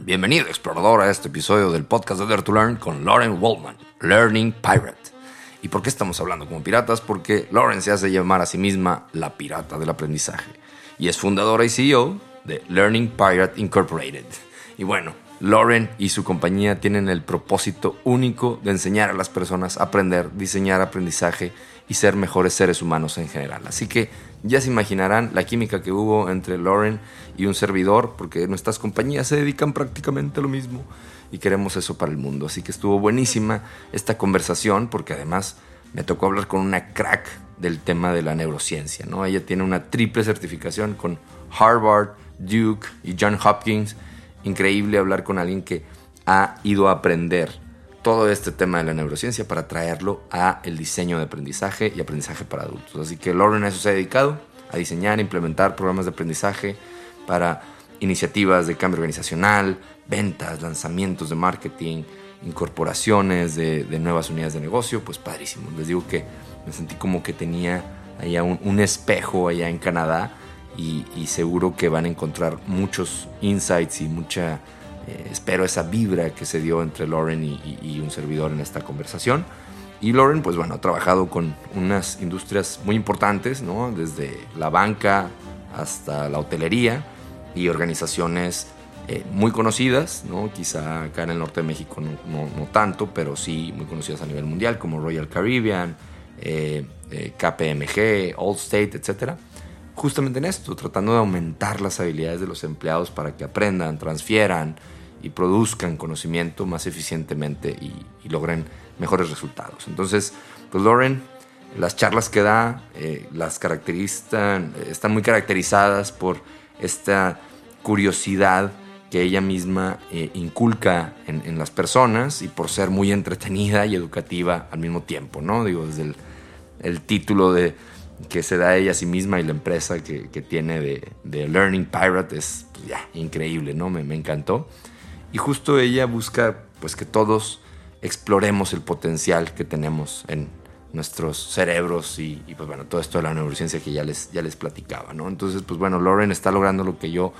Bienvenido, explorador, a este episodio del podcast de Dare to Learn con Lauren Waldman, Learning Pirate. ¿Y por qué estamos hablando como piratas? Porque Lauren se hace llamar a sí misma la pirata del aprendizaje y es fundadora y CEO de Learning Pirate Incorporated. Y bueno, Lauren y su compañía tienen el propósito único de enseñar a las personas a aprender, diseñar aprendizaje y ser mejores seres humanos en general. Así que ya se imaginarán la química que hubo entre Lauren y un servidor, porque nuestras compañías se dedican prácticamente a lo mismo y queremos eso para el mundo. Así que estuvo buenísima esta conversación, porque además me tocó hablar con una crack del tema de la neurociencia. ¿no? Ella tiene una triple certificación con Harvard, Duke y John Hopkins. Increíble hablar con alguien que ha ido a aprender todo este tema de la neurociencia para traerlo a el diseño de aprendizaje y aprendizaje para adultos. Así que Lauren a se ha dedicado, a diseñar, implementar programas de aprendizaje para iniciativas de cambio organizacional, ventas, lanzamientos de marketing, incorporaciones de, nuevas unidades de negocio, pues padrísimo. Les digo que me sentí como que tenía allá un, espejo allá en Canadá y, y seguro que van a encontrar muchos insights y mucha eh, espero esa vibra que se dio entre Lauren y, un servidor en esta conversación. Y Lauren, pues bueno, ha trabajado con unas industrias muy importantes, ¿no? Desde la banca hasta la hotelería y organizaciones eh, muy conocidas, ¿no? Quizá acá en el norte de México no, no, tanto, pero sí muy conocidas a nivel mundial, como Royal Caribbean, eh, KPMG, Allstate, etc. Justamente en esto, tratando de aumentar las habilidades de los empleados para que aprendan, transfieran, y produzcan conocimiento más eficientemente y, logren mejores resultados. Entonces, pues Lauren, las charlas que da, eh, las caracterizan, están muy caracterizadas por esta curiosidad que ella misma eh, inculca en, las personas y por ser muy entretenida y educativa al mismo tiempo, ¿no? Digo, desde el, título de, que se da ella a sí misma y la empresa que, tiene de, Learning Pirate es pues, increíble, ¿no? Me, me encantó. Y justo ella busca pues que todos exploremos el potencial que tenemos en nuestros cerebros y, pues bueno, todo esto de la neurociencia que ya les, ya les platicaba, ¿no? Entonces, pues bueno, Lauren está logrando lo que yo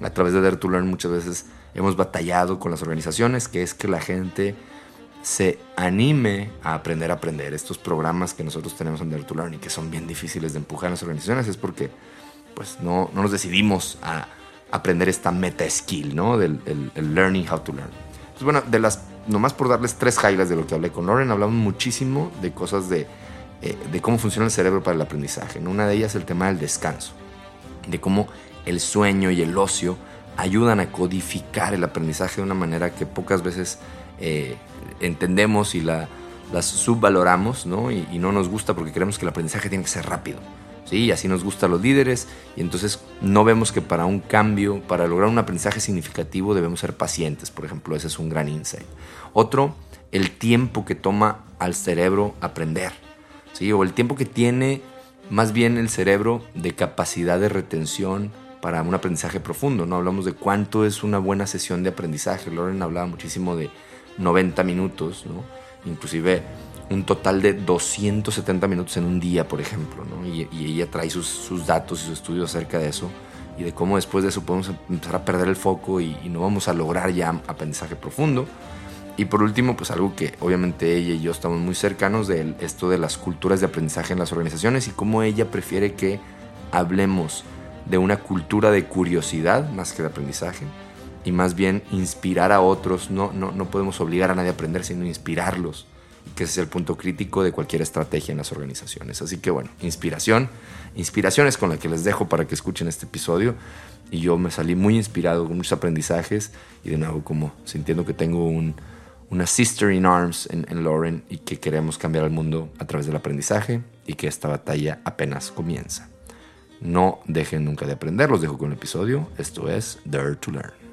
a través de Dare to Learn muchas veces hemos batallado con las organizaciones, que es que la gente se anime a aprender a aprender. Estos programas que nosotros tenemos en Dare to Learn y que son bien difíciles de empujar en las organizaciones es porque pues no, no nos decidimos a aprender esta meta skill, ¿no? Del el, learning how to learn. Entonces, bueno, de las, nomás por darles tres highlights de lo que hablé con Lauren, hablamos muchísimo de cosas de, eh, de cómo funciona el cerebro para el aprendizaje. Una de ellas el tema del descanso, de cómo el sueño y el ocio ayudan a codificar el aprendizaje de una manera que pocas veces eh, entendemos y la, las subvaloramos, ¿no? Y, y no nos gusta porque creemos que el aprendizaje tiene que ser rápido. ¿sí? así nos gustan los líderes y entonces no vemos que para un cambio, para lograr un aprendizaje significativo debemos ser pacientes, por ejemplo, ese es un gran insight. Otro, el tiempo que toma al cerebro aprender, ¿sí? O el tiempo que tiene más bien el cerebro de capacidad de retención para un aprendizaje profundo, ¿no? Hablamos de cuánto es una buena sesión de aprendizaje. Loren hablaba muchísimo de 90 minutos, ¿no? Inclusive un total de 270 minutos en un día, por ejemplo, ¿no? y, ella trae sus, datos y sus estudios acerca de eso y de cómo después de eso podemos empezar a perder el foco y, no vamos a lograr ya aprendizaje profundo. Y por último, pues algo que obviamente ella y yo estamos muy cercanos de esto de las culturas de aprendizaje en las organizaciones y cómo ella prefiere que hablemos de una cultura de curiosidad más que de aprendizaje y más bien inspirar a otros. No, no, no podemos obligar a nadie a aprender, sino inspirarlos que ese es el punto crítico de cualquier estrategia en las organizaciones. Así que bueno, inspiración, inspiración es con la que les dejo para que escuchen este episodio y yo me salí muy inspirado con muchos aprendizajes y de nuevo como sintiendo que tengo un, una sister in arms en, en Lauren y que queremos cambiar el mundo a través del aprendizaje y que esta batalla apenas comienza. No dejen nunca de aprender, los dejo con el episodio. Esto es Dare to Learn.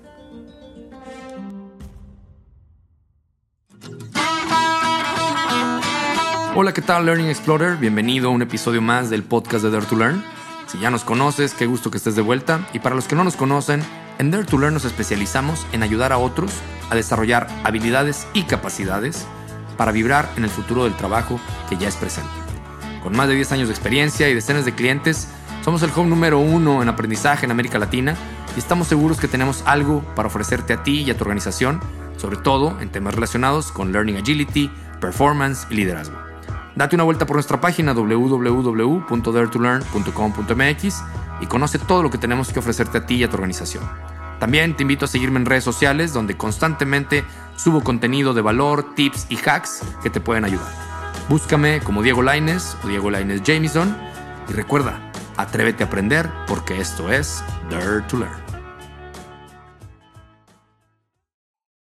Hola, ¿qué tal Learning Explorer? Bienvenido a un episodio más del podcast de Dare to Learn. Si ya nos conoces, qué gusto que estés de vuelta. Y para los que no nos conocen, en Dare to Learn nos especializamos en ayudar a otros a desarrollar habilidades y capacidades para vibrar en el futuro del trabajo que ya es presente. Con más de 10 años de experiencia y decenas de clientes, somos el home número uno en aprendizaje en América Latina y estamos seguros que tenemos algo para ofrecerte a ti y a tu organización, sobre todo en temas relacionados con Learning Agility, Performance y Liderazgo. Date una vuelta por nuestra página www.daretolearn.com.mx y conoce todo lo que tenemos que ofrecerte a ti y a tu organización. También te invito a seguirme en redes sociales donde constantemente subo contenido de valor, tips y hacks que te pueden ayudar. Búscame como Diego Laines o Diego Laines Jameson y recuerda, atrévete a aprender porque esto es Dare to Learn.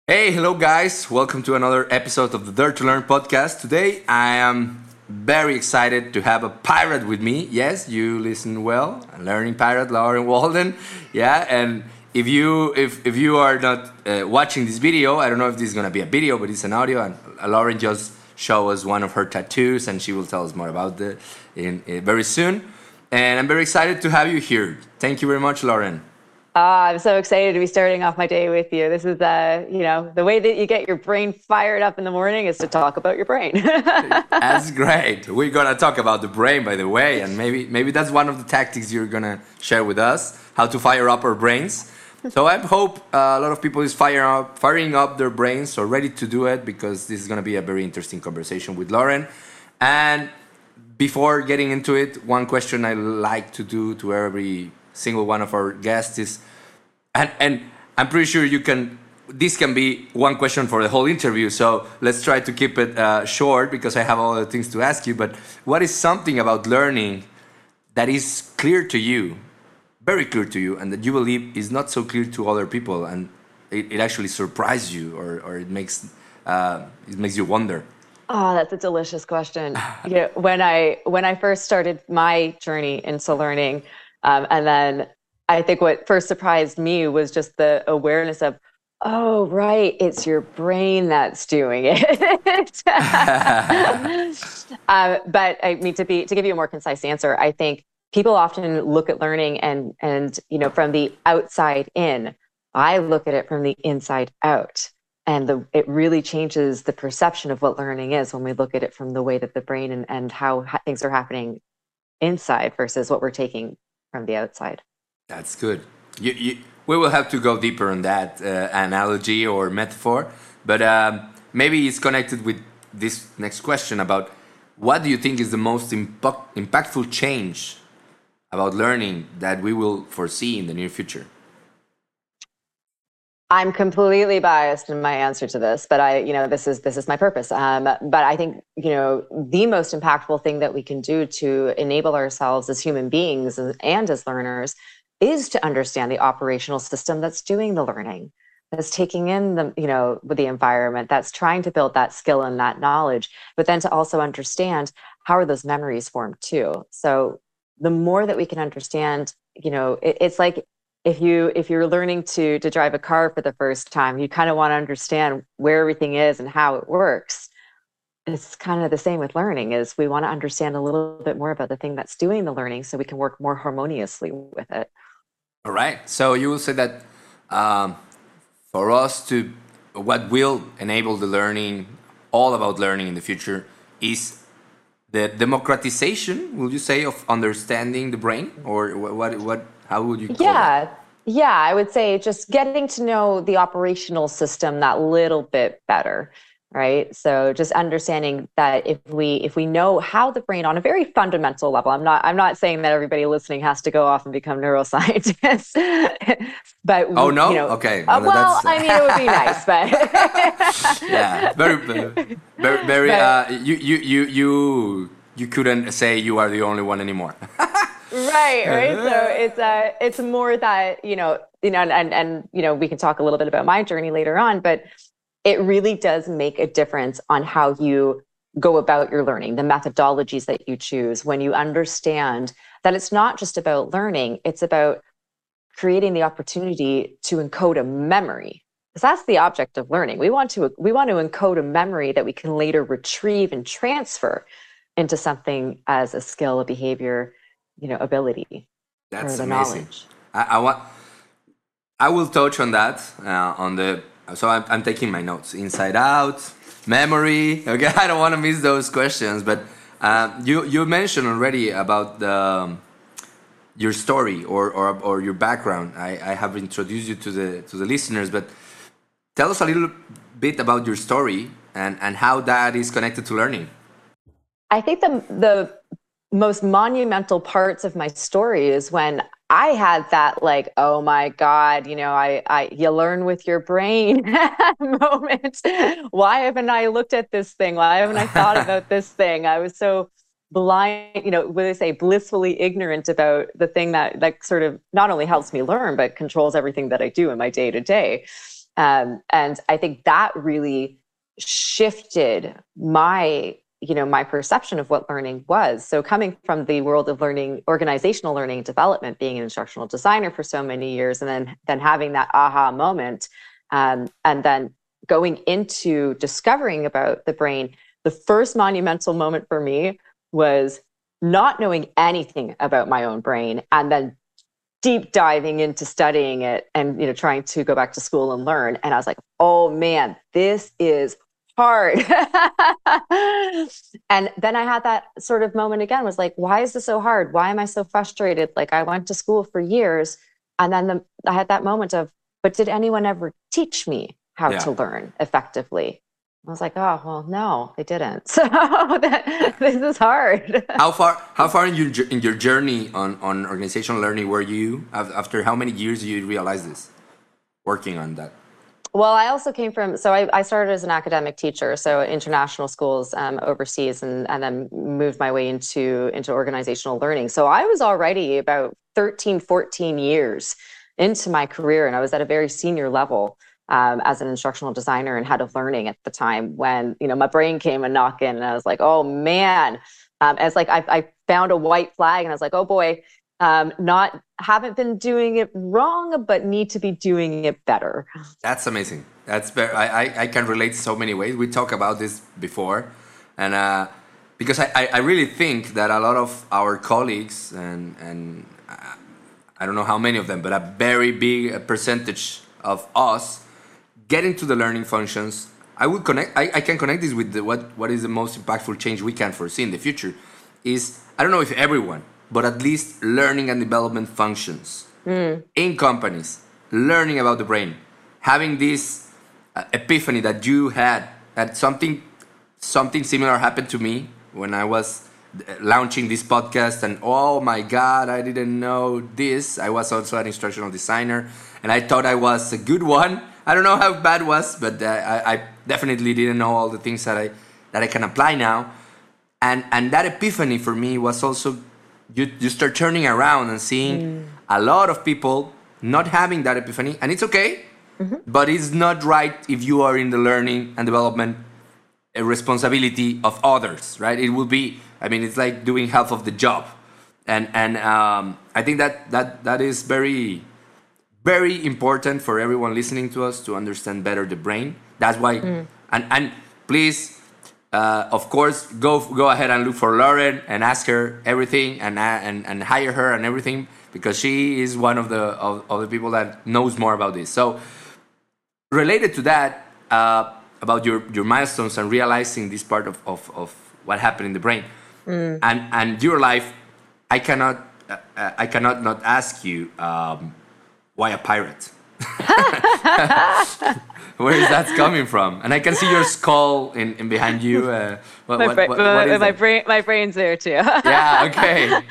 Hey, hello guys. Welcome to another episode of the Dare to Learn podcast. Today I am very excited to have a pirate with me. Yes, you listen well. A learning pirate, Lauren Waldman. Yeah, and if you if if you are not uh, watching this video, I don't know if this is gonna be a video, but it's an audio. And Lauren just showed us one of her tattoos, and she will tell us more about it in, in very soon. And I'm very excited to have you here. Thank you very much, Lauren. Uh, I'm so excited to be starting off my day with you. This is the, you know, the way that you get your brain fired up in the morning is to talk about your brain. that's great. We're gonna talk about the brain, by the way, and maybe maybe that's one of the tactics you're gonna share with us: how to fire up our brains so I hope uh, a lot of people is firing up, firing up their brains or ready to do it because this is going to be a very interesting conversation with Lauren. And before getting into it, one question I like to do to every single one of our guests is, and, and I'm pretty sure you can. This can be one question for the whole interview, so let's try to keep it uh, short because I have all the things to ask you. But what is something about learning that is clear to you very clear to you and that you believe is not so clear to other people and it, it actually surprises you or, or it makes uh, it makes you wonder oh that's a delicious question you know, when i when i first started my journey into learning um, and then i think what first surprised me was just the awareness of oh right it's your brain that's doing it. Um, but i mean to be to give you a more concise answer i think people often look at learning and and you know from the outside in. I look at it from the inside out. And the, it really changes the perception of what learning is when we look at it from the way that the brain and, and how ha- things are happening inside versus what we're taking from the outside that's good you, you, we will have to go deeper on that uh, analogy or metaphor but um, maybe it's connected with this next question about what do you think is the most impact, impactful change about learning that we will foresee in the near future? I'm completely biased in my answer to this, but I, you know, this is this is my purpose. Um, but I think, you know, the most impactful thing that we can do to enable ourselves as human beings and, as learners is to understand the operational system that's doing the learning, that's taking in the, you know, the environment, that's trying to build that skill and that knowledge, but then to also understand how are those memories formed too. So the more that we can understand you know it, it's like if you if you're learning to to drive a car for the first time you kind of want to understand where everything is and how it works it's kind of the same with learning is we want to understand a little bit more about the thing that's doing the learning so we can work more harmoniously with it all right so you will say that um, for us to what will enable the learning all about learning in the future is the democratization, will you say, of understanding the brain, or what? What? How would you? yeah, that? yeah, I would say just getting to know the operational system that little bit better right so just understanding that if we if we know how the brain on a very fundamental level i'm not i'm not saying that everybody listening has to go off and become neuroscientists but oh no you know, okay uh, well i mean it would be nice but yeah very very very but, uh, you you you you you couldn't say you are the only one anymore right right so it's uh it's more that you know you know and and you know we can talk a little bit about my journey later on but it really does make a difference on how you go about your learning, the methodologies that you choose, when you understand that it's not just about learning, it's about creating the opportunity to encode a memory. Because that's the object of learning. We want to we want to encode a memory that we can later retrieve and transfer into something as a skill, a behavior, you know, ability. That's amazing. I, I want. I will touch on that uh, on the so I'm, I'm taking my notes inside out memory okay i don't want to miss those questions but uh, you you mentioned already about the your story or, or, or your background. I, I have introduced you to the to the listeners, but tell us a little bit about your story and, and how that is connected to learning. I think the the most monumental parts of my story is when I had that like, oh my God, you know, I, I you learn with your brain moment. Why haven't I looked at this thing? Why haven't I thought about this thing? I was so blind, you know, what they say, blissfully ignorant about the thing that that sort of not only helps me learn, but controls everything that I do in my day to day. And I think that really shifted my you know my perception of what learning was. So coming from the world of learning organizational learning development being an instructional designer for so many years and then then having that aha moment um, and then going into discovering about the brain the first monumental moment for me was not knowing anything about my own brain and then deep diving into studying it and you know trying to go back to school and learn. And i was like oh man this is hard and then i had that sort of moment again was like why is this so hard why am i so frustrated like i went to school for years and then the, i had that moment of but did anyone ever teach me how yeah. to learn effectively I was like, oh well, no, they didn't. So that, this is hard. how far? How far in your in your journey on on organizational learning were you? After how many years you realize this, working on that? Well, I also came from, so I, I started as an academic teacher, so international schools um, overseas, and, and then moved my way into, into organizational learning. So I was already about 13, 14 years into my career, and I was at a very senior level um, as an instructional designer and head of learning at the time when you know my brain came a knock in and I was like, oh man. Um, it's like I, I found a white flag and I was like, oh boy, um, not haven't been doing it wrong, but need to be doing it better. That's amazing. That's I, I can relate so many ways. We talked about this before, and uh, because I, I really think that a lot of our colleagues and and uh, I don't know how many of them, but a very big percentage of us get into the learning functions. I would connect. I, I can connect this with the, what what is the most impactful change we can foresee in the future. Is I don't know if everyone, but at least learning and development functions mm. in companies, learning about the brain, having this uh, epiphany that you had that something something similar happened to me when I was uh, launching this podcast and oh my god i didn't know this i was also an instructional designer and i thought i was a good one I don't know how bad it was, but uh, I, I, definitely didn't know all the things that I that I can apply now. And and that epiphany for me was also you you start turning around and seeing mm. a lot of people not having that epiphany, and it's okay, mm-hmm. but it's not right if you are in the learning and development uh, responsibility of others, right? It will be. I mean, it's like doing half of the job, and and um, I think that that that is very very important for everyone listening to us to understand better the brain. That's why, mm. and and please, uh, of course, go go ahead and look for Lauren and ask her everything and and and hire her and everything because she is one of the of, of the people that knows more about this. So, related to that, uh, about your your milestones and realizing this part of of, of what happened in the brain, mm. and and your life, I cannot. Uh, I cannot not ask you um, why a pirate? Where is that coming from? And I can see your skull in, in behind you. Uh, what, my, what, what, my, my brain, my brain's there too. yeah. Okay.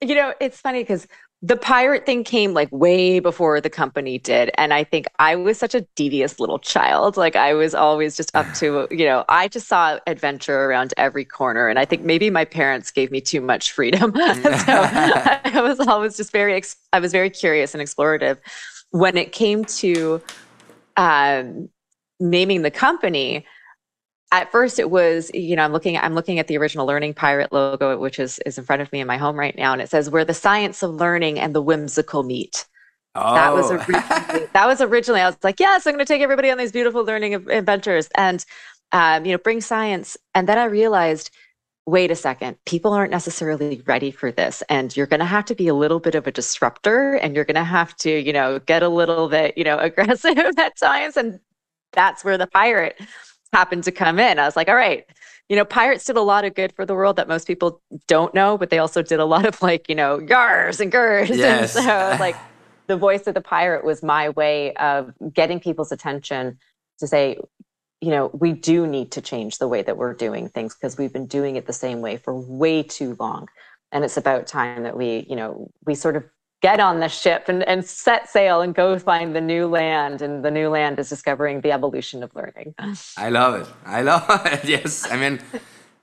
you know, it's funny because the pirate thing came like way before the company did and i think i was such a devious little child like i was always just up to you know i just saw adventure around every corner and i think maybe my parents gave me too much freedom so i was always just very i was very curious and explorative when it came to um, naming the company at first it was you know i'm looking i'm looking at the original learning pirate logo which is is in front of me in my home right now and it says where the science of learning and the whimsical meet oh. that was oh. originally, that was originally i was like yes i'm going to take everybody on these beautiful learning adventures and um, you know bring science and then i realized wait a second people aren't necessarily ready for this and you're going to have to be a little bit of a disruptor and you're going to have to you know get a little bit you know aggressive at times. and that's where the pirate happened to come in. I was like, all right, you know, pirates did a lot of good for the world that most people don't know, but they also did a lot of like, you know, yars and gurs. Yes. And so like the voice of the pirate was my way of getting people's attention to say, you know, we do need to change the way that we're doing things because we've been doing it the same way for way too long. And it's about time that we, you know, we sort of get on the ship and, and set sail and go find the new land. And the new land is discovering the evolution of learning. I love it. I love it. yes. I mean,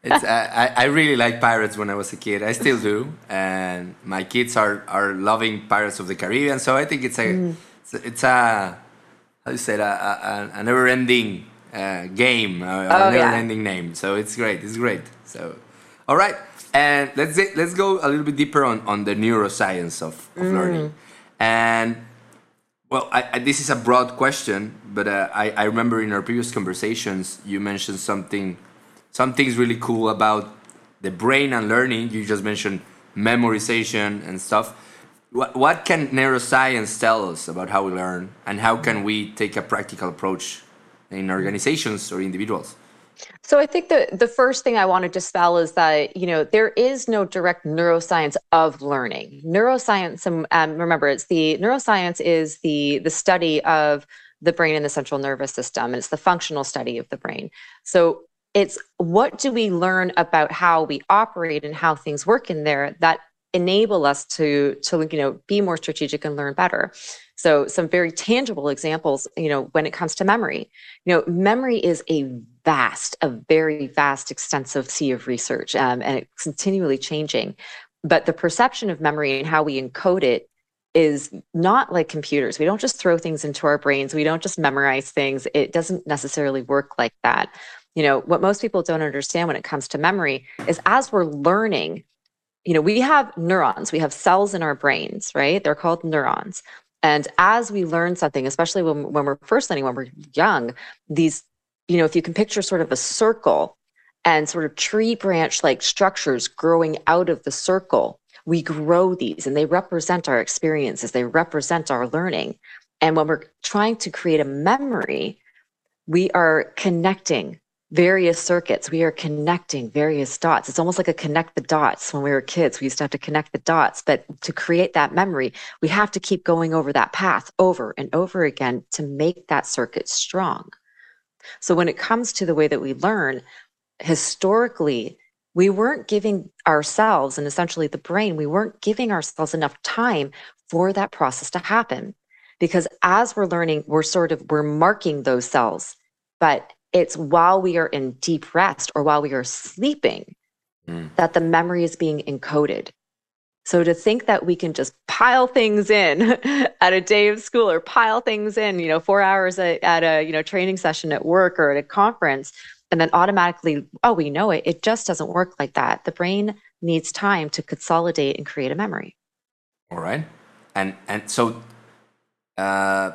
it's, I, I really like pirates when I was a kid. I still do. And my kids are, are loving Pirates of the Caribbean. So I think it's a, mm. it's, a it's, a, how do you say it, a, a, a never ending uh, game, uh, oh, a never ending yeah. name. So it's great. It's great. So, all right. And let's let's go a little bit deeper on, on the neuroscience of, of mm. learning. And well, I, I, this is a broad question, but uh, I, I remember in our previous conversations you mentioned something, something's really cool about the brain and learning. You just mentioned memorization and stuff. What, what can neuroscience tell us about how we learn, and how can we take a practical approach in organizations or individuals? So I think the the first thing I want to dispel is that you know there is no direct neuroscience of learning. Neuroscience, um, um, remember, it's the neuroscience is the the study of the brain and the central nervous system, and it's the functional study of the brain. So it's what do we learn about how we operate and how things work in there that enable us to to you know be more strategic and learn better. So some very tangible examples, you know, when it comes to memory. You know, memory is a vast, a very vast, extensive sea of research, um, and it's continually changing. But the perception of memory and how we encode it is not like computers. We don't just throw things into our brains. We don't just memorize things. It doesn't necessarily work like that. You know, what most people don't understand when it comes to memory is as we're learning, you know, we have neurons, we have cells in our brains, right? They're called neurons. And as we learn something, especially when, when we're first learning, when we're young, these, you know, if you can picture sort of a circle and sort of tree branch like structures growing out of the circle, we grow these and they represent our experiences, they represent our learning. And when we're trying to create a memory, we are connecting various circuits. We are connecting various dots. It's almost like a connect the dots. When we were kids, we used to have to connect the dots. But to create that memory, we have to keep going over that path over and over again to make that circuit strong. So when it comes to the way that we learn, historically, we weren't giving ourselves and essentially the brain, we weren't giving ourselves enough time for that process to happen. Because as we're learning, we're sort of we're marking those cells. But it's while we are in deep rest or while we are sleeping mm. that the memory is being encoded. So to think that we can just pile things in at a day of school or pile things in, you know, four hours at, at a, you know, training session at work or at a conference, and then automatically, oh, we know it. It just doesn't work like that. The brain needs time to consolidate and create a memory. All right. And, and so uh,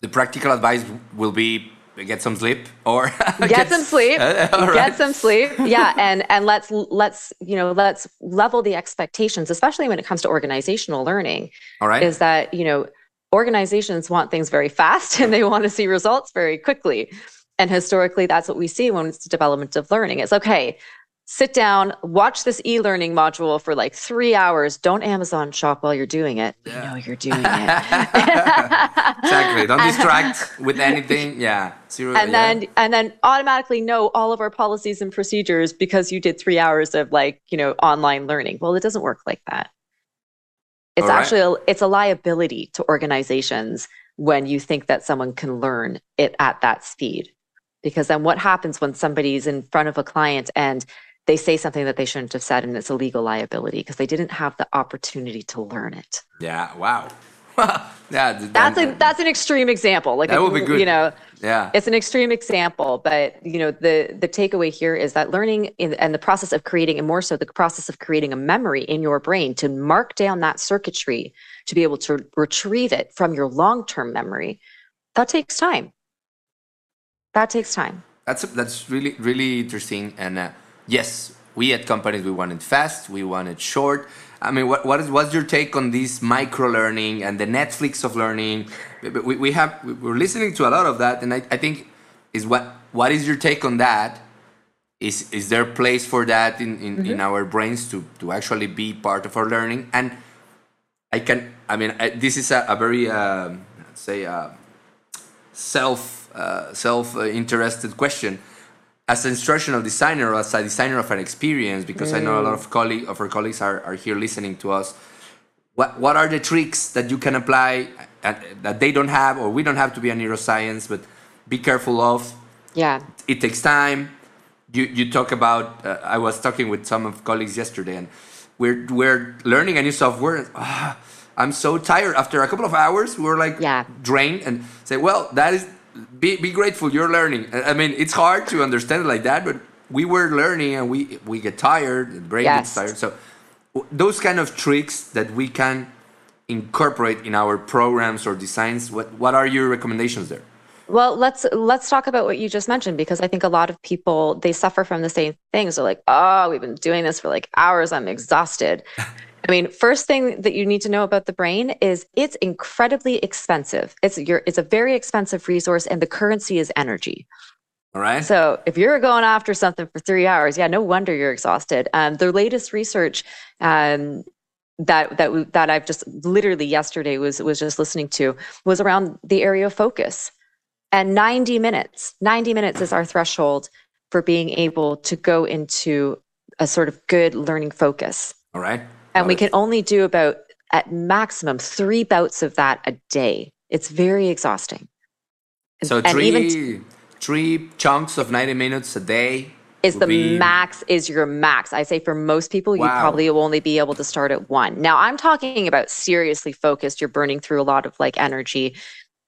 the practical advice will be get some sleep or get, get some sleep. Uh, right. get some sleep. Yeah and and let's let's you know let's level the expectations especially when it comes to organizational learning all right. is that you know organizations want things very fast and they want to see results very quickly. And historically that's what we see when it's development of learning. It's okay sit down, watch this e-learning module for like three hours. Don't Amazon shop while you're doing it. Yeah. You know you're doing it. exactly. Don't distract with anything. Yeah. Zero, and yeah. then and then automatically know all of our policies and procedures because you did three hours of like, you know, online learning. Well, it doesn't work like that. It's right. actually a, it's a liability to organizations when you think that someone can learn it at that speed. Because then what happens when somebody's in front of a client and they say something that they shouldn't have said and it's a legal liability because they didn't have the opportunity to learn it. Yeah, wow. yeah, that's a that's an extreme example. Like that would be good. You know, yeah, it's an extreme example, but you know the the takeaway here is that learning in, and the process of creating, and more so the process of creating a memory in your brain to mark down that circuitry to be able to retrieve it from your long term memory, that takes time. That takes time. That's that's really really interesting and. Uh, yes, we at companies we want it fast, we want it short. I mean, what what is what's your take on this micro learning and the Netflix of learning? We, we have we're listening to a lot of that, and I, I think is what what is your take on that? is is there place for that in in, mm-hmm. in our brains to to actually be part of our learning? And I can, I mean, I, this is a, a very uh, say uh, self uh, self interested question as an instructional designer or as a designer of an experience, because mm. I know a lot of colleague of our colleagues are, are here listening to us. What what are the tricks that you can apply uh, that they don't have or we don't have to be a neuroscience, but be careful of. Yeah, it takes time. You you talk about. Uh, I was talking with some of colleagues yesterday, and we're we're learning a new software. Ah, I'm so tired. After a couple of hours, we're like yeah. drained, and say, well, that is be, be grateful you're learning. I mean it's hard to understand it like that but we were learning and we we get tired the brain yes. gets tired. So those kind of tricks that we can incorporate in our programs or designs what what are your recommendations there? Well let's let's talk about what you just mentioned because i think a lot of people they suffer from the same things they're like oh we've been doing this for like hours. I'm exhausted I mean, first thing that you need to know about the brain is it's incredibly expensive. It's your it's a very expensive resource and the currency is energy. All right. So if you're going after something for three hours, yeah, no wonder you're exhausted. Um, the latest research um, that that that I've just literally yesterday was was just listening to was around the area of focus, and 90 minutes. 90 minutes is our threshold for being able to go into a sort of good learning focus. All right and we can only do about at maximum three bouts of that a day. It's very exhausting. So and three even, three chunks of 90 minutes a day is the be... max is your max. I say for most people, wow. you probably will only be able to start at one. Now I'm talking about seriously focused. You're burning through a lot of like energy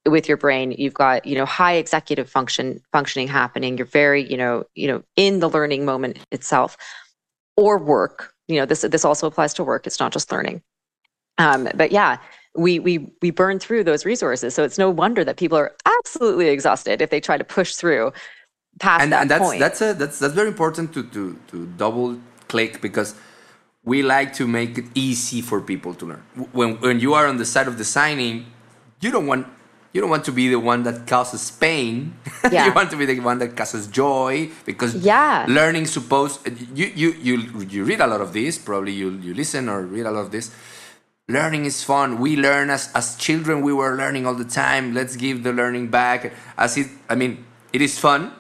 with your brain. You've got, you know, high executive function functioning happening. You're very, you know, you know, in the learning moment itself or work you know this this also applies to work. It's not just learning. Um, but yeah we we we burn through those resources. So it's no wonder that people are absolutely exhausted if they try to push through past and, that and that's point. that's a that's that's very important to to to double click because we like to make it easy for people to learn. When when you are on the side of designing you don't want you don't want to be the one that causes pain. Yeah. you want to be the one that causes joy because yeah. learning supposed you, you you you read a lot of this, probably you you listen or read a lot of this. Learning is fun. We learn as as children we were learning all the time. Let's give the learning back. As it I mean, it is fun,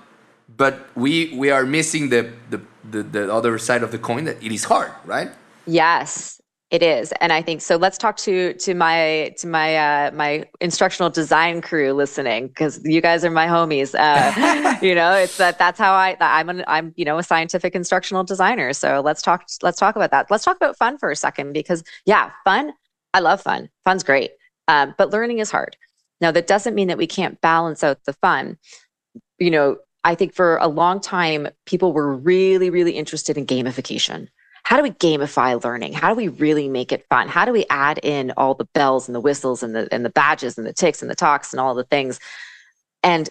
but we we are missing the the, the, the other side of the coin that it is hard, right? Yes. It is, and I think so. Let's talk to to my to my uh, my instructional design crew listening because you guys are my homies. Uh, you know, it's that that's how I I'm an, I'm you know a scientific instructional designer. So let's talk let's talk about that. Let's talk about fun for a second because yeah, fun. I love fun. Fun's great, um, but learning is hard. Now that doesn't mean that we can't balance out the fun. You know, I think for a long time people were really really interested in gamification how do we gamify learning? How do we really make it fun? How do we add in all the bells and the whistles and the and the badges and the ticks and the talks and all the things? And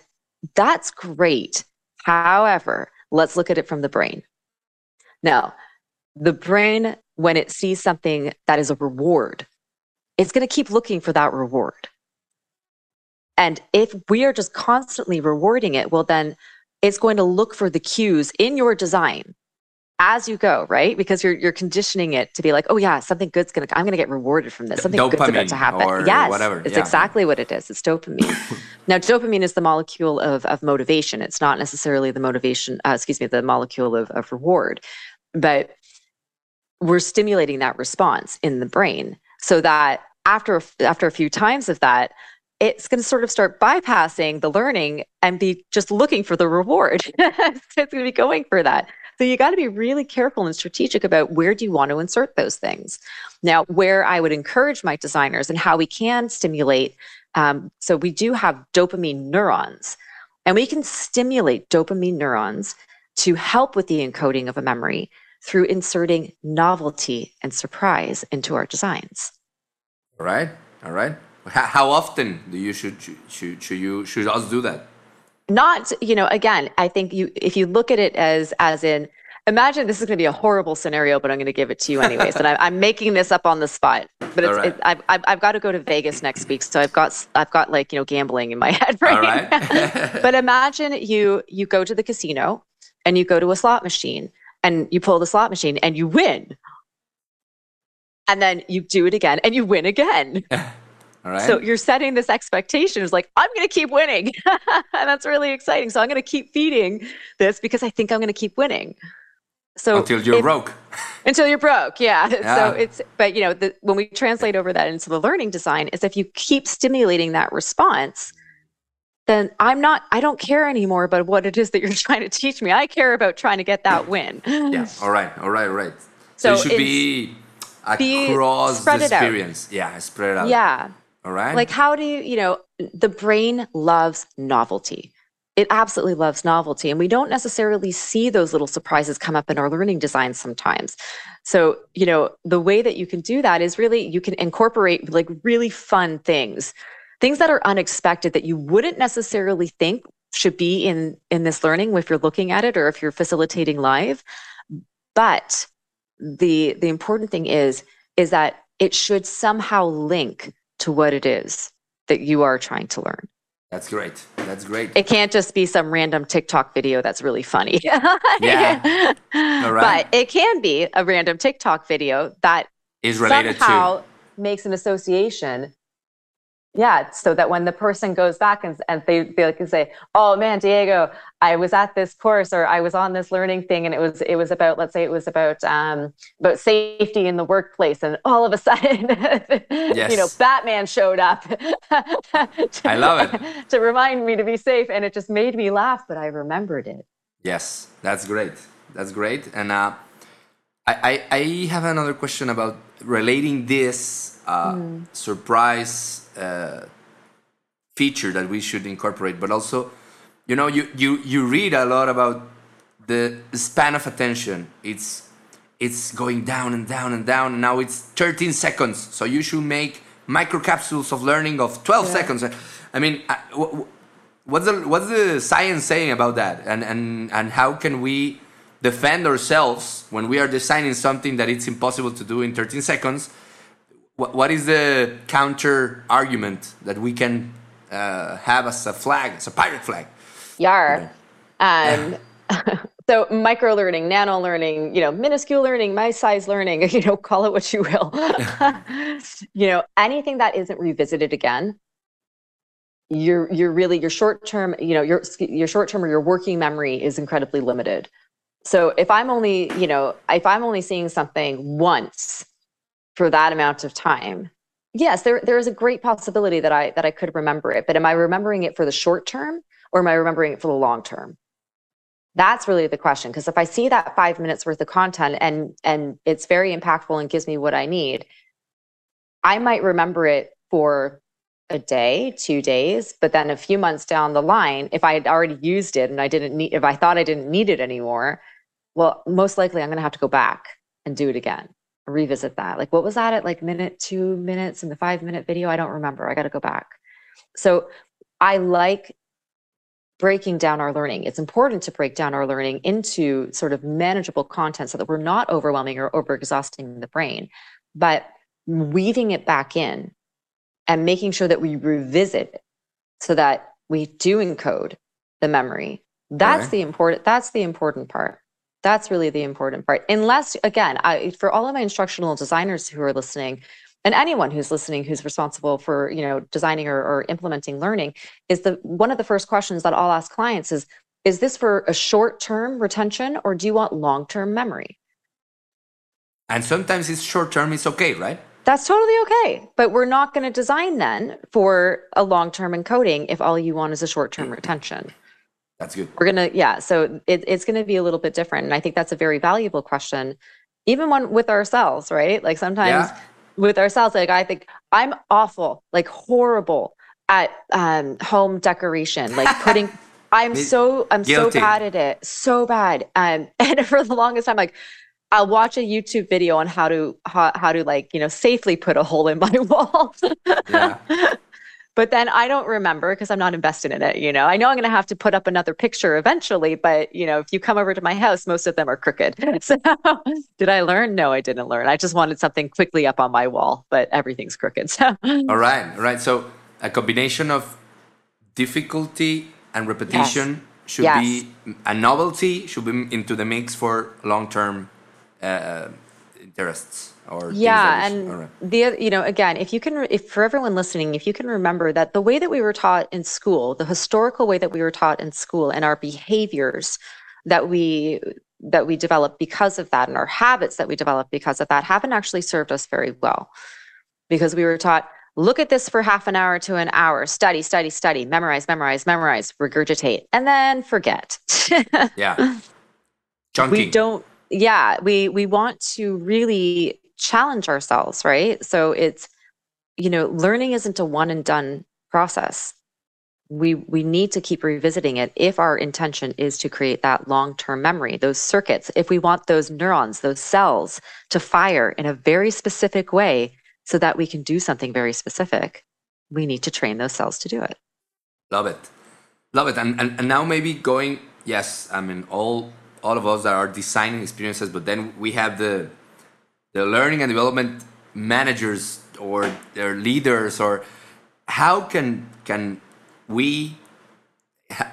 that's great. However, let's look at it from the brain. Now, the brain, when it sees something that is a reward, it's going to keep looking for that reward. And if we are just constantly rewarding it, well, then it's going to look for the cues in your design as you go, right? Because you're you're conditioning it to be like, oh yeah, something good's gonna I'm gonna get rewarded from this. Something dopamine good's about to happen. yes, whatever. It's yeah. exactly what it is. It's dopamine. now, dopamine is the molecule of of motivation. It's not necessarily the motivation. Uh, excuse me, the molecule of of reward, but we're stimulating that response in the brain so that after after a few times of that it's going to sort of start bypassing the learning and be just looking for the reward. it's going to be going for that. So you got to be really careful and strategic about where do you want to insert those things. Now, where I would encourage my designers and how we can stimulate. Um, so we do have dopamine neurons, and we can stimulate dopamine neurons to help with the encoding of a memory through inserting novelty and surprise into our designs. All right, all right. How often do you should should should you should us do that? Not you know again i think you if you look at it as as in imagine this is going to be a horrible scenario but i'm going to give it to you anyways and I, am making this up on the spot but it's, right. it, I've, I've, I've got to go to vegas next week so i've got i've got like you know gambling in my head right, right. but imagine you you go to the casino and you go to a slot machine and you pull the slot machine and you win. And then you do it again and you win again. All right. So you're setting this expectation is like, I'm going to keep winning. and that's really exciting. So I'm going to keep feeding this because I think I'm going to keep winning. So until you're if, broke. until you're broke. Yeah. Yeah. So it's, but you know, the, when we translate over that into the learning design is if you keep stimulating that response, then I'm not, I don't care anymore about what it is that you're trying to teach me. I care about trying to get that win. Yeah. All right. All right. All right. So, So it should be across the it out. experience. Yeah. Spread it out. Yeah. All right. Like, how do you, you know, the brain loves novelty. It absolutely loves novelty. And we don't necessarily see those little surprises come up in our learning design sometimes. So, you know, the way that you can do that is really you can incorporate like really fun things, things that are unexpected that you wouldn't necessarily think should be in in this learning if you're looking at it or if you're facilitating live. But the the important thing is is that it should somehow link to what it is that you are trying to learn. That's great. That's great. It can't just be some random TikTok video that's really funny. Yeah. All right. But it can be a random TikTok video that is related somehow to. makes an association. Yeah, so that when the person goes back and, and they, they can say, "Oh man, Diego, I was at this course or I was on this learning thing, and it was it was about let's say it was about um, about safety in the workplace, and all of a sudden, you know, Batman showed up. to, I love it. to remind me to be safe, and it just made me laugh, but I remembered it. Yes, that's great. That's great. And uh, I, I, I have another question about relating this uh, surprise uh, feature that we should incorporate, but also, you know, you, you, you read a lot about the span of attention. It's it's going down and down and down. And now it's 13 seconds. So you should make microcapsules of learning of 12 Yeah. seconds. I mean, wh- what's the what's the science saying about that? And and and how can we defend ourselves when we are designing something that it's impossible to do in 13 seconds? What, what is the counter argument that we can uh, have as a flag, as a pirate flag? Yar. Um, so micro learning, nano learning, you know, minuscule learning, my size learning, you know, call it what you will. you know, anything that isn't revisited again, you're you're really your short term, you know, your your short term or your working memory is incredibly limited. So if I'm only, you know, if I'm only seeing something once for that amount of time, yes, there there is a great possibility that I that I could remember it. But am I remembering it for the short term or am I remembering it for the long term? That's really the question. Because if I see that five minutes worth of content and and it's very impactful and gives me what I need, I might remember it for a day, two days, but then a few months down the line, if I had already used it and I didn't need, if I thought I didn't need it anymore, well, most likely I'm going to have to go back and do it again, revisit that. Like, what was that at like minute, two minutes in the five minute video? I don't remember. I got to go back. So I like breaking down our learning. It's important to break down our learning into sort of manageable content so that we're not overwhelming or over exhausting the brain, but weaving it back in and making sure that we revisit it so that we do encode the memory. That's Right. the important that's the important part. That's really the important part. Unless again, I for all of my instructional designers who are listening and anyone who's listening who's responsible for, you know, designing or, or implementing learning is the one of the first questions that I'll ask clients is is this for a short-term retention or do you want long-term memory? And sometimes it's short term, it's okay, right? That's totally okay. But we're not going to design then for a long term encoding if all you want is a short term mm. retention. That's good. We're going to, yeah. So it, it's going to be a little bit different. And I think that's a very valuable question, even one with ourselves, right? Like sometimes Yeah. with ourselves, like I think I'm awful, like horrible at um, home decoration, like putting. I'm so I'm guilty. so bad at it, so bad. Um, and for the longest time, like I'll watch a YouTube video on how to how, how to like you know safely put a hole in my wall. Yeah. But then I don't remember because I'm not invested in it. You know, I know I'm going to have to put up another picture eventually, but you know, if you come over to my house, most of them are crooked. So did I learn? No, I didn't learn. I just wanted something quickly up on my wall, but everything's crooked. So All right, all right. So a combination of difficulty and repetition should yes. be a novelty, should be into the mix for long term uh, interests or yeah and right. the you know again if you can if for everyone listening if you can remember that the way that we were taught in school the historical way that we were taught in school and our behaviors that we that we develop because of that and our habits that we develop because of that haven't actually served us very well. Because we were taught look at this for half an hour to an hour. Study study study. Memorize memorize memorize. Regurgitate. And then forget. Yeah. Chunking. we don't yeah we we want to really challenge ourselves right? So it's you know learning isn't a one and done process. We we need to keep revisiting it if our intention is to create that long-term memory those circuits if we want those neurons those cells to fire in a very specific way so that we can do something very specific we need to train those cells to do it. Love it. Love it. And and, and now maybe going yes i mean all all of us that are designing experiences but then we have the the learning and development managers or their leaders or how can can we,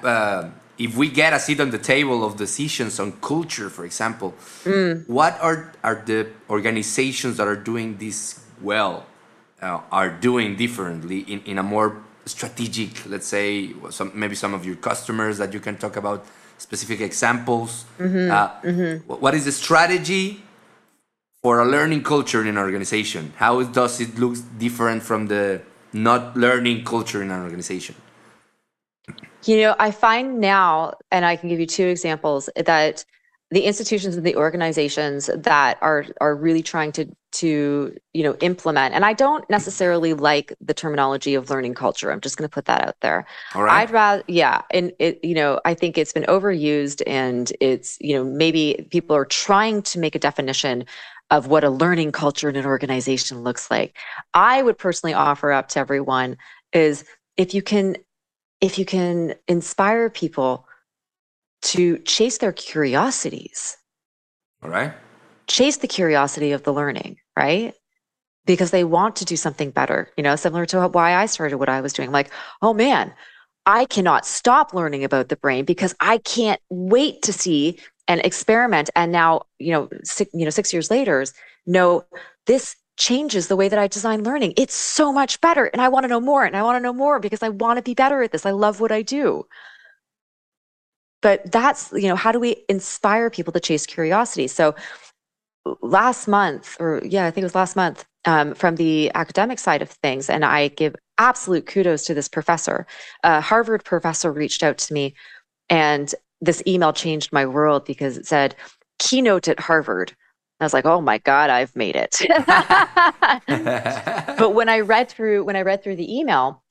uh, if we get a seat on the table of decisions on culture, for example, mm. what are, are the organizations that are doing this well, uh, are doing differently in, in a more strategic, let's say, some, maybe some of your customers that you can talk about specific examples. Mm-hmm. Uh, mm-hmm. What is the strategy for a learning culture in an organization? How does it look different from the not learning culture in an organization? You know, I find now, and I can give you two examples, that the institutions and the organizations that are are really trying to to you know implement and i don't necessarily like the terminology of learning culture i'm just going to put that out there All right. i'd rather yeah and it you know i think it's been overused and it's you know maybe people are trying to make a definition of what a learning culture in an organization looks like i would personally offer up to everyone is if you can if you can inspire people to chase their curiosities. All right. Chase the curiosity of the learning, right? Because they want to do something better, you know, similar to why I started what I was doing. Like, oh man, I cannot stop learning about the brain because I can't wait to see and experiment. And now, you know, six, you know, six years later, know this changes the way that I design learning. It's so much better. And I want to know more. And I want to know more because I want to be better at this. I love what I do. But that's, you know, how do we inspire people to chase curiosity? So last month, or yeah, I think it was last month, um, from the academic side of things, and I give absolute kudos to this professor. A Harvard professor reached out to me, and this email changed my world because it said, keynote at Harvard I was like, "Oh my god, I've made it." but when I read through when I read through the email,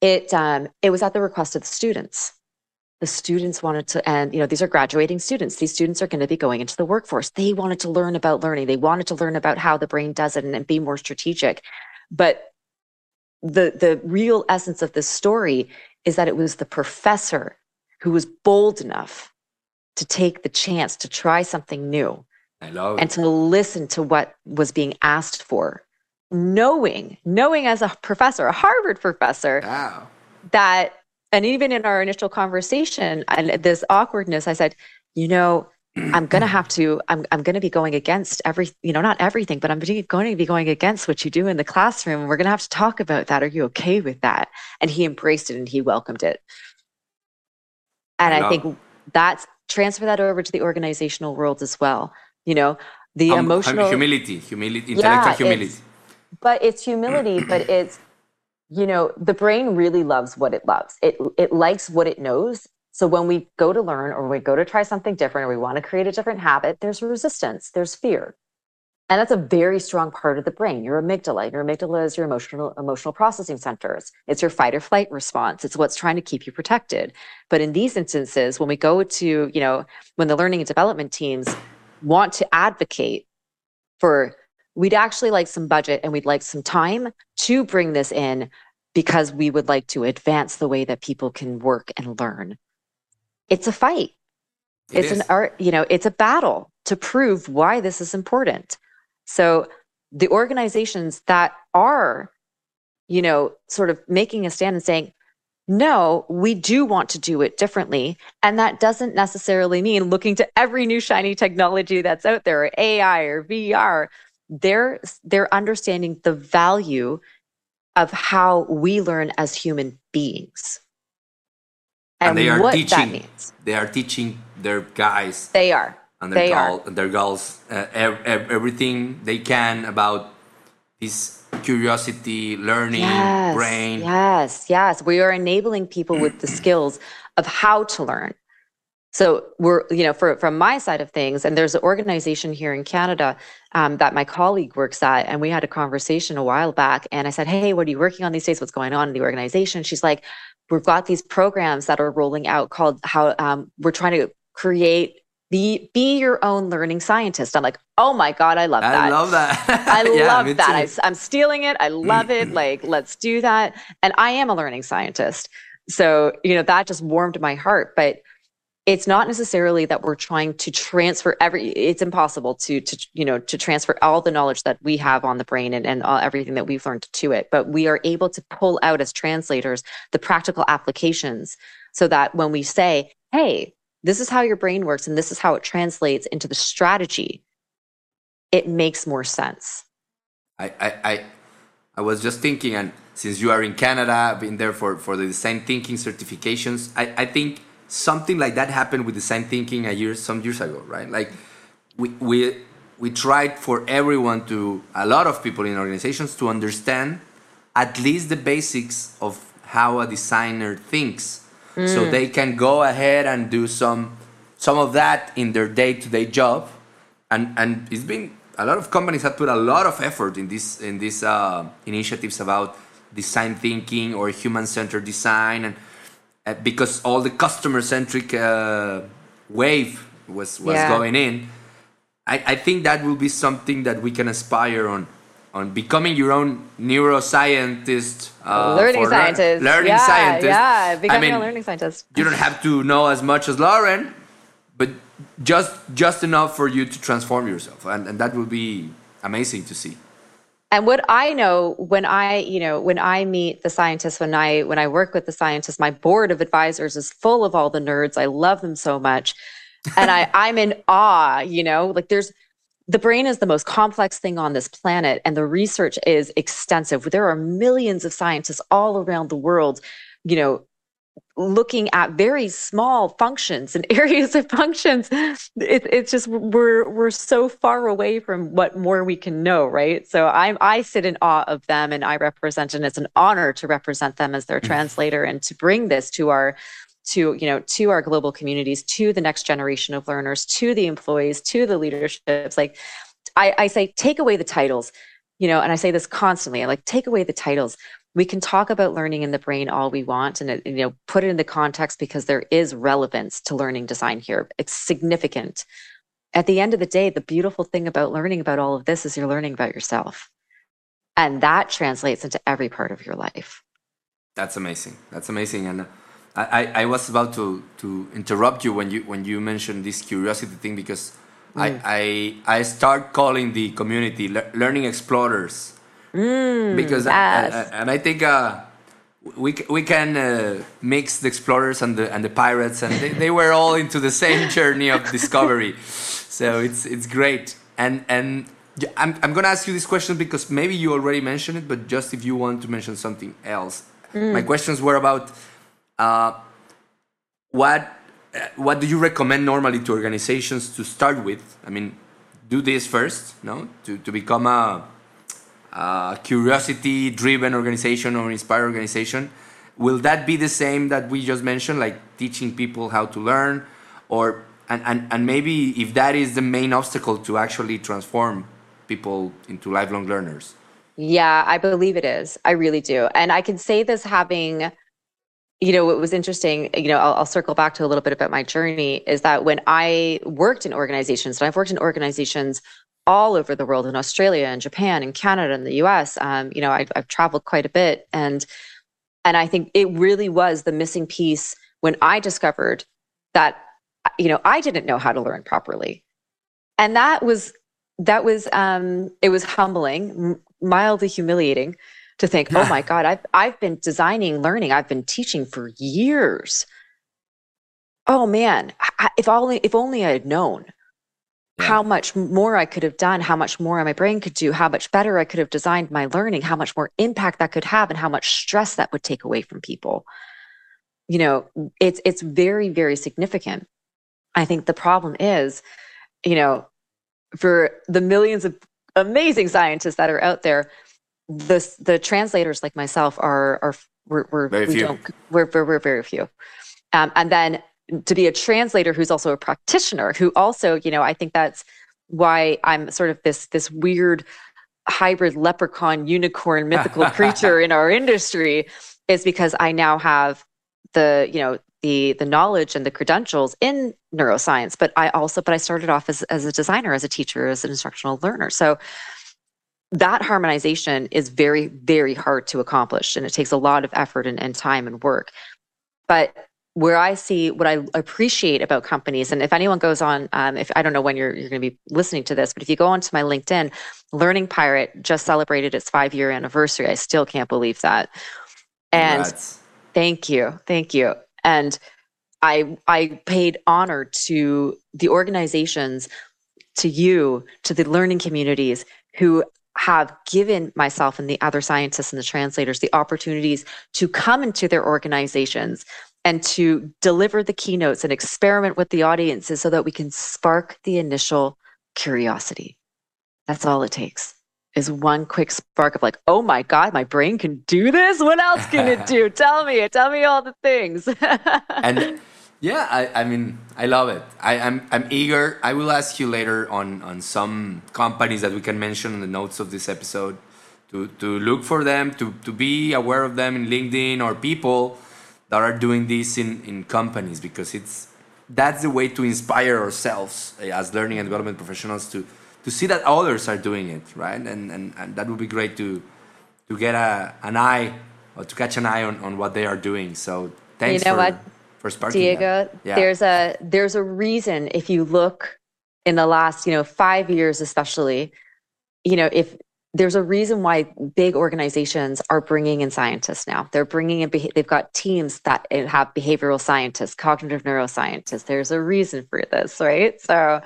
it um, it was at the request of the students. The students wanted to, and you know, these are graduating students. These students are going to be going into the workforce. They wanted to learn about learning. They wanted to learn about how the brain does it and, and be more strategic. But the the real essence of this story is that it was the professor who was bold enough to take the chance to try something new and to listen to what was being asked for knowing knowing as a professor a harvard professor wow. that and even in our initial conversation and this awkwardness i said you know i'm going to have to i'm, I'm going to be going against every you know not everything but i'm going to be going against what you do in the classroom. And we're going to have to talk about that. Are you okay with that? And he embraced it and he welcomed it and i, I think that's transfer that over to the organizational world as well you know? The um, emotional humility humility intellectual yeah, humility. It's, but it's humility but it's you know the brain really loves what it loves. It it likes what it knows. So when we go to learn or we go to try something different or we want to create a different habit there's resistance there's fear and that's a very strong part of the brain your amygdala your amygdala is your emotional emotional processing centers it's your fight or flight response it's what's trying to keep you protected but in these instances when we go to you know when the learning and development teams want to advocate for we'd actually like some budget and we'd like some time to bring this in because we would like to advance the way that people can work and learn. It's a fight. It it's is. an art, you know, it's a battle to prove why this is important. So the organizations that are, you know, sort of making a stand and saying, no, we do want to do it differently. And that doesn't necessarily mean looking to every new shiny technology that's out there, or AI or VR. They're, they're understanding the value of how we learn as human beings. And, and they are teaching, that They are teaching their guys. They are. And their, they are. their girls uh, everything they can about this curiosity, learning, yes, brain. Yes, yes. We are enabling people with the skills of how to learn. So we're, you know, for, from my side of things, and there's an organization here in Canada um, that my colleague works at, and we had a conversation a while back, and I said, "Hey, what are you working on these days? What's going on in the organization?" She's like, "We've got these programs that are rolling out called how um, we're trying to create be be your own learning scientist. I'm like oh my god i love that. i love that. I yeah, love that. I, i'm stealing it. I love it. Like let's do that. And i am a learning scientist. So you know that just warmed my heart. But it's not necessarily that we're trying to transfer every it's impossible to to you know to transfer all the knowledge that we have on the brain and, and all, everything that we've learned to it. But we are able to pull out as translators the practical applications so that when we say hey this is how your brain works and this is how it translates into the strategy. It makes more sense. I i i, I was just thinking and since you are in canada I've been there for for the design thinking certifications i i think something like that happened with design thinking a year some years ago right? Like we we we tried for everyone to a lot of people in organizations to understand at least the basics of how a designer thinks mm. so they can go ahead and do some some of that in their day-to-day job and and it's been a lot of companies have put a lot of effort in this in these uh, initiatives about design thinking or human-centered design and uh, because all the customer-centric uh, wave was was yeah. going in I, I think that will be something that we can aspire on on becoming your own neuroscientist, uh, learning scientist, learning yeah, scientist. Yeah, becoming I mean, a learning scientist. You don't have to know as much as Lauren, but just just enough for you to transform yourself, and, and that will be amazing to see. And what I know when I, you know, when I meet the scientists, when I when I work with the scientists, my board of advisors is full of all the nerds. I love them so much, and I I'm in awe. You know, like there's the brain is the most complex thing on this planet, and the research is extensive. There are millions of scientists all around the world, you know, looking at very small functions and areas of functions. It, it's just we're we're so far away from what more we can know, right? So I'm I sit in awe of them, and I represent, and it's an honor to represent them as their mm. translator and to bring this to our to you know to our global communities to the next generation of learners to the employees to the leaderships like I, I say take away the titles you know and i say this constantly I like take away the titles. We can talk about learning in the brain all we want and you know put it in the context because there is relevance to learning design here. It's significant. At the end of the day the beautiful thing about learning about all of this is you're learning about yourself. And that translates into every part of your life. That's amazing. That's amazing. And I, I was about to, to interrupt you when you when you mentioned this curiosity thing because mm. I, I I start calling the community le learning explorers mm, because yes. I, I, and I think uh, we we can uh, mix the explorers and the and the pirates and they, they were all into the same journey of discovery so it's it's great and and I'm I'm gonna ask you this question because maybe you already mentioned it but just if you want to mention something else mm. my questions were about uh, what uh, what do you recommend normally to organizations to start with? I mean, do this first, no, to to become a, a curiosity-driven organization or inspired organization. Will that be the same that we just mentioned, like teaching people how to learn, or and, and, and maybe if that is the main obstacle to actually transform people into lifelong learners? Yeah, I believe it is. I really do. And I can say this having you know, what was interesting, you know, I'll, I'll, circle back to a little bit about my journey is that when I worked in organizations, and I've worked in organizations all over the world in Australia and Japan and Canada and the US, um, you know, I've, I've traveled quite a bit. And, and I think it really was the missing piece when I discovered that, you know, I didn't know how to learn properly. And that was, that was, um, it was humbling, mildly humiliating to think, oh my God, I've, I've been designing learning, I've been teaching for years. Oh man, if only, if only I had known yeah. how much more I could have done, how much more my brain could do, how much better I could have designed my learning, how much more impact that could have, and how much stress that would take away from people. You know, it's it's very, very significant. I think the problem is, you know, for the millions of amazing scientists that are out there, the the translators like myself are are we're, we're very we few. We're, we're, we're very few. Um, and then to be a translator who's also a practitioner who also you know i think that's why i'm sort of this this weird hybrid leprechaun unicorn mythical creature in our industry is because i now have the you know the the knowledge and the credentials in neuroscience but i also but i started off as, as a designer as a teacher as an instructional learner so that harmonization is very very hard to accomplish and it takes a lot of effort and, and time and work but where I see what I appreciate about companies, and if anyone goes on, um, if I don't know when you're you're going to be listening to this, but if you go onto my LinkedIn, Learning Pirate just celebrated its five year anniversary. I still can't believe that. And thank you, thank you. And I I paid honor to the organizations, to you, to the learning communities who have given myself and the other scientists and the translators the opportunities to come into their organizations and to deliver the keynotes and experiment with the audiences so that we can spark the initial curiosity. That's all it takes is one quick spark of like, oh my God, my brain can do this. What else can it do? tell me, tell me all the things. and yeah, I, I mean, I love it. I, am I'm, I'm eager. I will ask you later on on some companies that we can mention in the notes of this episode to, to look for them, to, to be aware of them in LinkedIn or people that are doing this in, in companies because it's that's the way to inspire ourselves as learning and development professionals to to see that others are doing it right and and, and that would be great to to get a an eye or to catch an eye on, on what they are doing so thanks you know for, what for sparking diego yeah. there's a there's a reason if you look in the last you know five years especially you know if there's a reason why big organizations are bringing in scientists now. They're bringing in, they've got teams that have behavioral scientists, cognitive neuroscientists. There's a reason for this, right? So,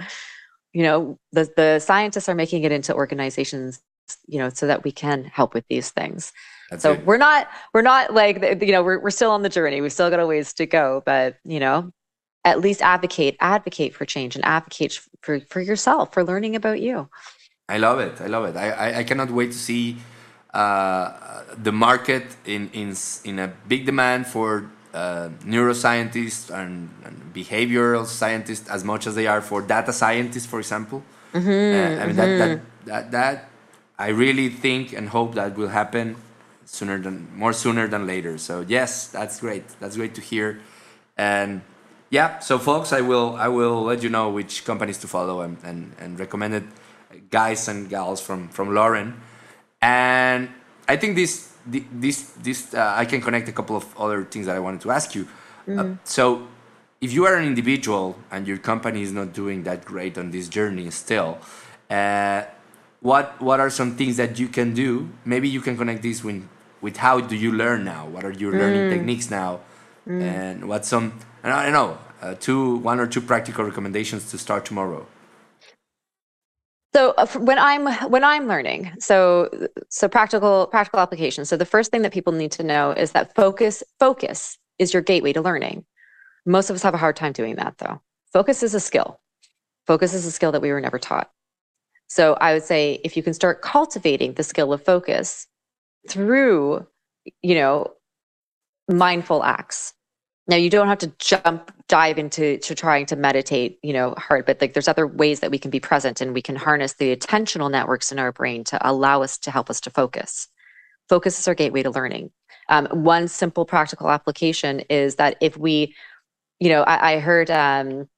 you know, the, the scientists are making it into organizations, you know, so that we can help with these things. That's so good. we're not, we're not like, you know, we're, we're still on the journey. We've still got a ways to go, but, you know, at least advocate, advocate for change and advocate for, for yourself, for learning about you. I love it. I love it. I, I, I cannot wait to see uh, the market in, in, in a big demand for uh, neuroscientists and, and, behavioral scientists as much as they are for data scientists, for example. Mm-hmm, uh, I mean, mm-hmm. that, that, mm-hmm. that, that I really think and hope that will happen sooner than more sooner than later. So yes, that's great. That's great to hear. And yeah, so folks, I will I will let you know which companies to follow and, and, and recommend it guys and gals from from Lauren, and I think this this this uh, I can connect a couple of other things that I wanted to ask you. Uh, mm-hmm. so, if you are an individual and your company is not doing that great on this journey still, uh, what what are some things that you can do? Maybe you can connect this with with how do you learn now? What are your mm. learning techniques now? Mm. And what some and I don't know uh, two one or two practical recommendations to start tomorrow. So uh, when I'm when I'm learning, so so practical practical application. So the first thing that people need to know is that focus focus is your gateway to learning. Most of us have a hard time doing that though. Focus is a skill. Focus is a skill that we were never taught. So I would say if you can start cultivating the skill of focus through, you know, mindful acts, now you don't have to jump dive into to trying to meditate you know hard but like there's other ways that we can be present and we can harness the attentional networks in our brain to allow us to help us to focus. Focus is our gateway to learning. Um, one simple practical application is that if we you know i, I heard um,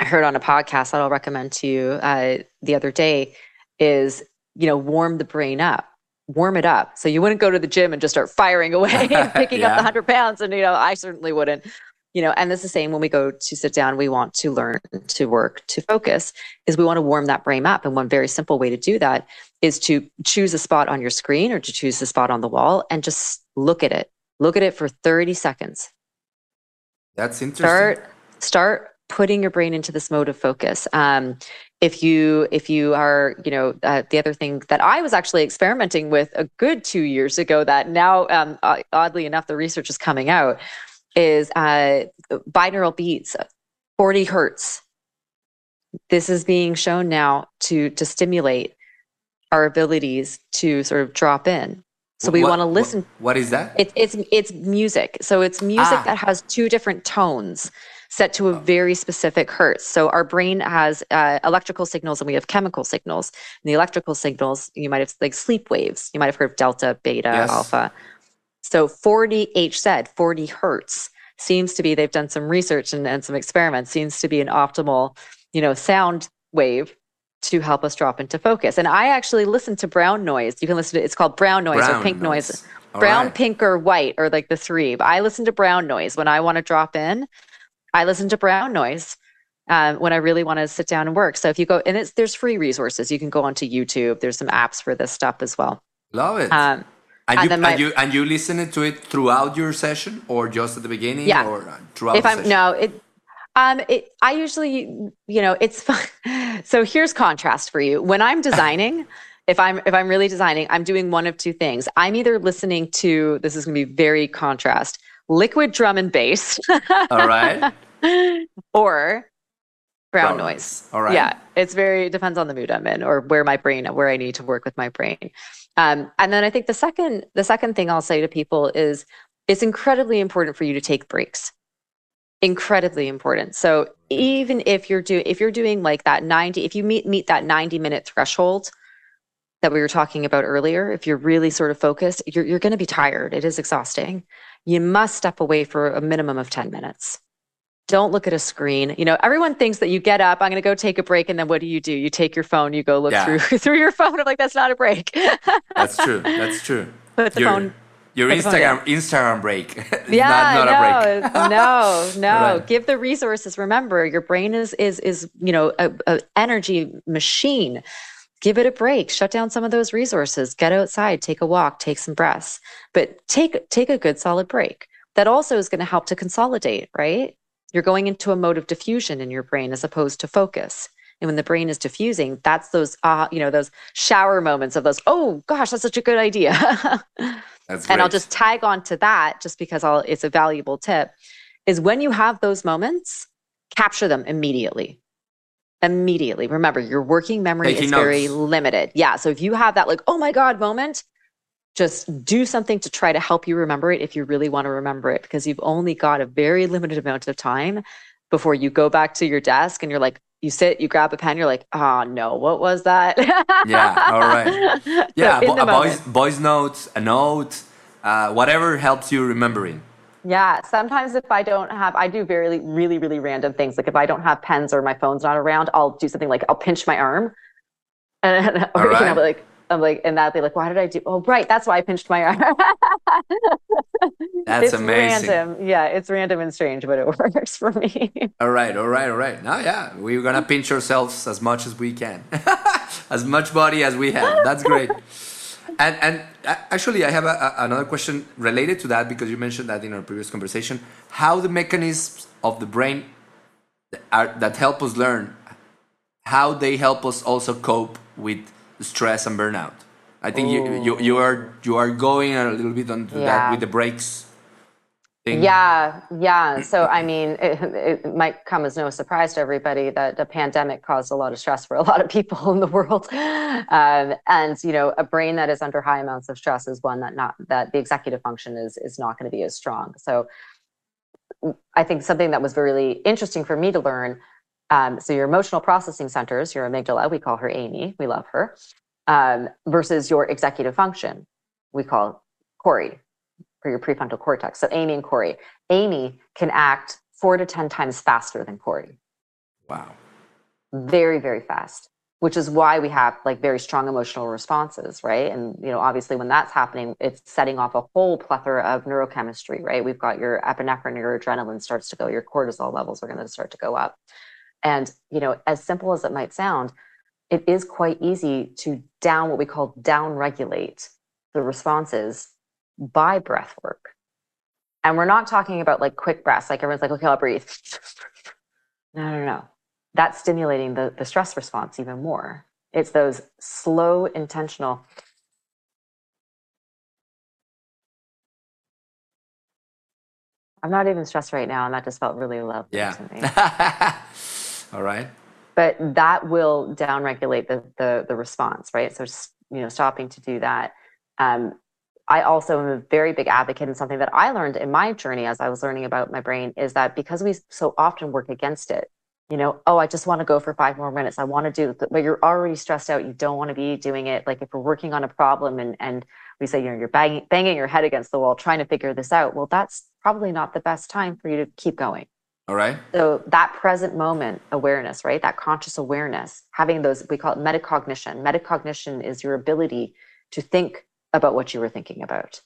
i heard on a podcast that i'll recommend to you uh, the other day is you know warm the brain up warm it up. So you wouldn't go to the gym and just start firing away and picking yeah. up the hundred pounds. And you know, I certainly wouldn't. you know, and it's the same when we go to sit down, we want to learn to work, to focus, is we want to warm that brain up. And one very simple way to do that is to choose a spot on your screen or to choose a spot on the wall and just look at it. Look at it for 30 seconds. That's interesting. Start, start putting your brain into this mode of focus. Um, if you if you are you know uh, the other thing that i was actually experimenting with a good two years ago that now um, oddly enough the research is coming out is uh, binaural beats 40 hertz. This is being shown now to to stimulate our abilities to sort of drop in. So we want to listen what is that? It, it's it's music. So it's music ah. that has two different tones set to a oh. very specific hertz. So our brain has uh, electrical signals and we have chemical signals. And the electrical signals, you might have like sleep waves. You might have heard of delta, beta, yes. alpha. So 40 HZ, 40 hertz seems to be, they've done some research and, and some experiments, seems to be an optimal, you know, sound wave to help us drop into focus. And I actually listen to brown noise. You can listen to it's called brown noise brown or pink noise. noise. brown, right. pink, or white are like the three. But I listen to brown noise when I want to drop in I listen to brown noise um, when I really want to sit down and work. So if you go, and it's, there's free resources. You can go onto YouTube. There's some apps for this stuff as well. Love it. Um, and, and, you, my, and, you, and you listen to it throughout your session or just at the beginning yeah. or throughout if I'm, session? No, it, um, it, I usually, you know, it's fun. So here's contrast for you. When I'm designing, if I'm if I'm really designing, I'm doing one of two things. I'm either listening to this is going to be very contrast, liquid drum and bass. All right. or brown, brown noise. All right. Yeah, it's very it depends on the mood I'm in or where my brain where I need to work with my brain. Um, and then I think the second the second thing I'll say to people is it's incredibly important for you to take breaks. Incredibly important. So even if you're doing if you're doing like that 90 if you meet meet that 90 minute threshold that we were talking about earlier, if you're really sort of focused, you're you're going to be tired. It is exhausting. You must step away for a minimum of 10 minutes don't look at a screen. You know, everyone thinks that you get up, I'm going to go take a break, and then what do you do? You take your phone, you go look yeah. through through your phone. I'm like, that's not a break. that's true. That's true. Put the your, phone. Your Instagram Instagram break. yeah, not, not no, no, no. Right. Give the resources. Remember, your brain is is is you know a, a energy machine. Give it a break. Shut down some of those resources. Get outside. Take a walk. Take some breaths. But take take a good solid break. That also is going to help to consolidate, right? You're going into a mode of diffusion in your brain as opposed to focus. And when the brain is diffusing, that's those, uh, you know, those shower moments of those, oh gosh, that's such a good idea. that's great. and I'll just tag on to that just because I'll, it's a valuable tip is when you have those moments, capture them immediately. Immediately. Remember, your working memory Taking is notes. very limited. Yeah. So if you have that, like, oh my God moment, just do something to try to help you remember it if you really want to remember it because you've only got a very limited amount of time before you go back to your desk and you're like you sit you grab a pen you're like oh no what was that? Yeah all right. Yeah so a voice, voice notes a note uh, whatever helps you remembering. Yeah sometimes if i don't have i do very really really random things. Like if i don't have pens or my phone's not around i'll do something like i'll pinch my arm. And or, right. you know, like I'm like, and that be like, why did I do? Oh, right, that's why I pinched my arm. that's it's amazing. Random. Yeah, it's random and strange, but it works for me. all right, all right, all right. Now, yeah, we're gonna pinch ourselves as much as we can, as much body as we have. That's great. and and actually, I have a, a, another question related to that because you mentioned that in our previous conversation. How the mechanisms of the brain are, that help us learn, how they help us also cope with stress and burnout. I think you, you you are you are going a little bit on yeah. that with the breaks. Thing. Yeah, yeah. So I mean, it, it, might come as no surprise to everybody that the pandemic caused a lot of stress for a lot of people in the world, um, and you know, a brain that is under high amounts of stress is one that not that the executive function is is not going to be as strong. So I think something that was really interesting for me to learn um, so your emotional processing centers, your amygdala, we call her Amy, we love her, um, versus your executive function, we call Corey, for your prefrontal cortex. So Amy and Corey. Amy can act four to 10 times faster than Corey. Wow. Very, very fast. which is why we have like very strong emotional responses right and you know obviously when that's happening it's setting off a whole plethora of neurochemistry right we've got your epinephrine your adrenaline starts to go your cortisol levels are going to start to go up and you know as simple as it might sound it is quite easy to down what we call down regulate the responses by breath work and we're not talking about like quick breaths like everyone's like okay i'll breathe no no no that's stimulating the, the stress response even more. It's those slow, intentional. I'm not even stressed right now, and that just felt really lovely yeah. to me. All right. But that will downregulate the, the the response, right? So just you know, stopping to do that. Um, I also am a very big advocate, and something that I learned in my journey as I was learning about my brain is that because we so often work against it, you know, oh, I just want to go for five more minutes. I want to do but you're already stressed out. You don't want to be doing it. Like if we're working on a problem and and we say, you know, you're banging banging your head against the wall trying to figure this out. Well, that's probably not the best time for you to keep going. All right. So that present moment awareness, right? That conscious awareness, having those, we call it metacognition. Metacognition is your ability to think about what you were thinking about.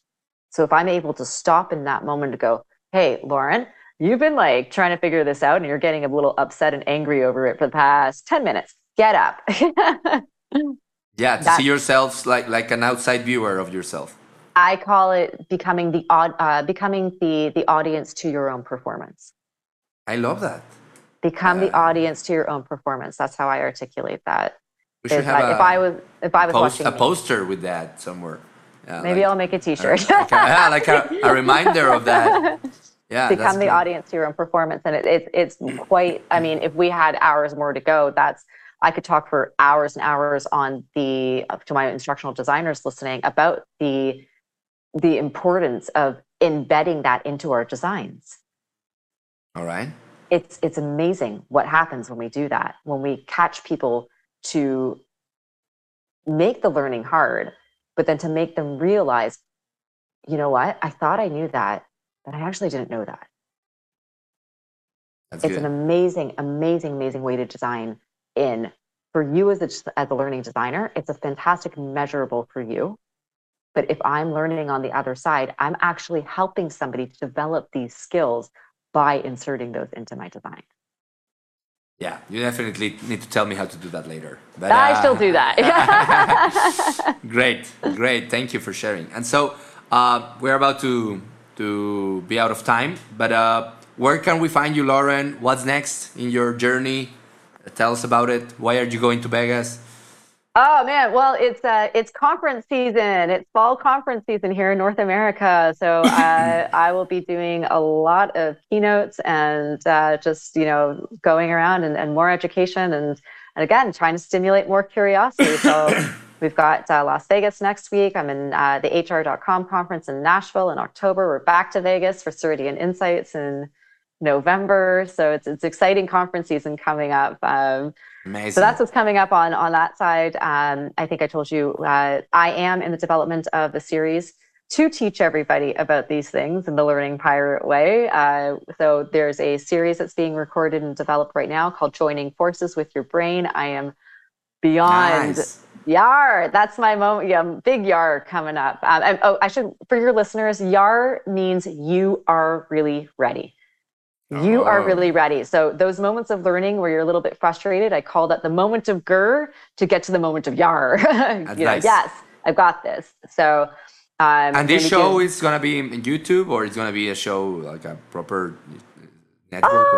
So if I'm able to stop in that moment to go, hey, Lauren, you've been like trying to figure this out and you're getting a little upset and angry over it for the past 10 minutes get up yeah to see yourself like like an outside viewer of yourself i call it becoming the odd uh, becoming the the audience to your own performance i love that. Become uh, the audience to your own performance. That's how i articulate that. We should have a, if i was if i was post, watching a poster with that somewhere. Yeah, maybe like, i'll make a t-shirt. like, a, yeah, like a, a reminder of that. Yeah, become the audience to your own performance. And it, it, it's quite, I mean, if we had hours more to go, that's, I could talk for hours and hours on the, to my instructional designers listening about the, the importance of embedding that into our designs. All right. It's, it's amazing what happens when we do that, when we catch people to make the learning hard, but then to make them realize, you know what, I thought I knew that but I actually didn't know that. That's it's good. an amazing, amazing, amazing way to design in for you as a, as a learning designer. It's a fantastic measurable for you. But if I'm learning on the other side, I'm actually helping somebody to develop these skills by inserting those into my design. Yeah, you definitely need to tell me how to do that later. But, I uh, still do that. great, great. Thank you for sharing. And so uh, we're about to to be out of time. But uh, where can we find you, Lauren? What's next in your journey? Tell us about it. Why are you going to Vegas? Oh man, well it's uh, it's conference season. It's fall conference season here in North America. So uh, I will be doing a lot of keynotes and uh, just you know going around and, and more education and and again trying to stimulate more curiosity. So We've got uh, Las Vegas next week. I'm in uh, the HR.com conference in Nashville in October. We're back to Vegas for Ceridian Insights in November. So it's it's exciting conference season coming up. Um, Amazing. So that's what's coming up on on that side. Um, I think I told you uh, I am in the development of the series to teach everybody about these things in the learning pirate way. Uh, so there's a series that's being recorded and developed right now called Joining Forces with Your Brain. I am beyond nice. Yar, that's my moment. Yeah, big yar coming up. Um, and, oh, I should, for your listeners, yar means you are really ready. You are really ready. So those moments of learning where you're a little bit frustrated, I call that the moment of gur to get to the moment of yar. you know, nice. yes, I've got this. So, um, and this show is gonna be in YouTube, or it's gonna be a show like a proper network.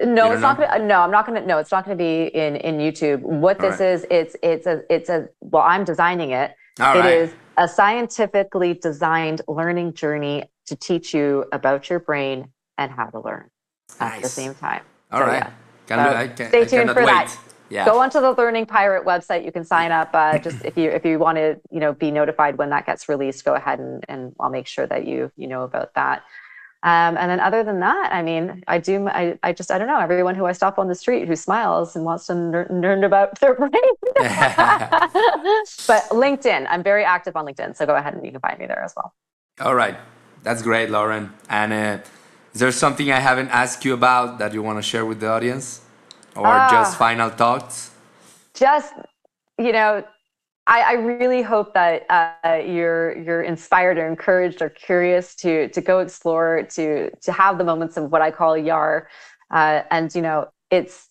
Uh, no, it's not gonna. No, I'm not gonna. No, it's not gonna be in in YouTube. What this right. is, it's it's a it's a. Well, I'm designing it. All it right. is a scientifically designed learning journey to teach you about your brain and how to learn nice. at the same time. All so, right. Yeah. Can, so, stay tuned for wait. that. Yeah. Go onto the Learning Pirate website. You can sign up. Uh, just if you if you want to, you know, be notified when that gets released, go ahead and and I'll make sure that you you know about that. Um, and then other than that, I mean, I do, I, I just, I don't know, everyone who I stop on the street who smiles and wants to learn about their brain. but LinkedIn, I'm very active on LinkedIn. So go ahead and you can find me there as well. All right. That's great, Lauren. And uh, is there something I haven't asked you about that you want to share with the audience? Or uh, just final thoughts? Just you know, I, I really hope that uh, you're you're inspired or encouraged or curious to to go explore, to to have the moments of what I call yar, uh, and you know, it's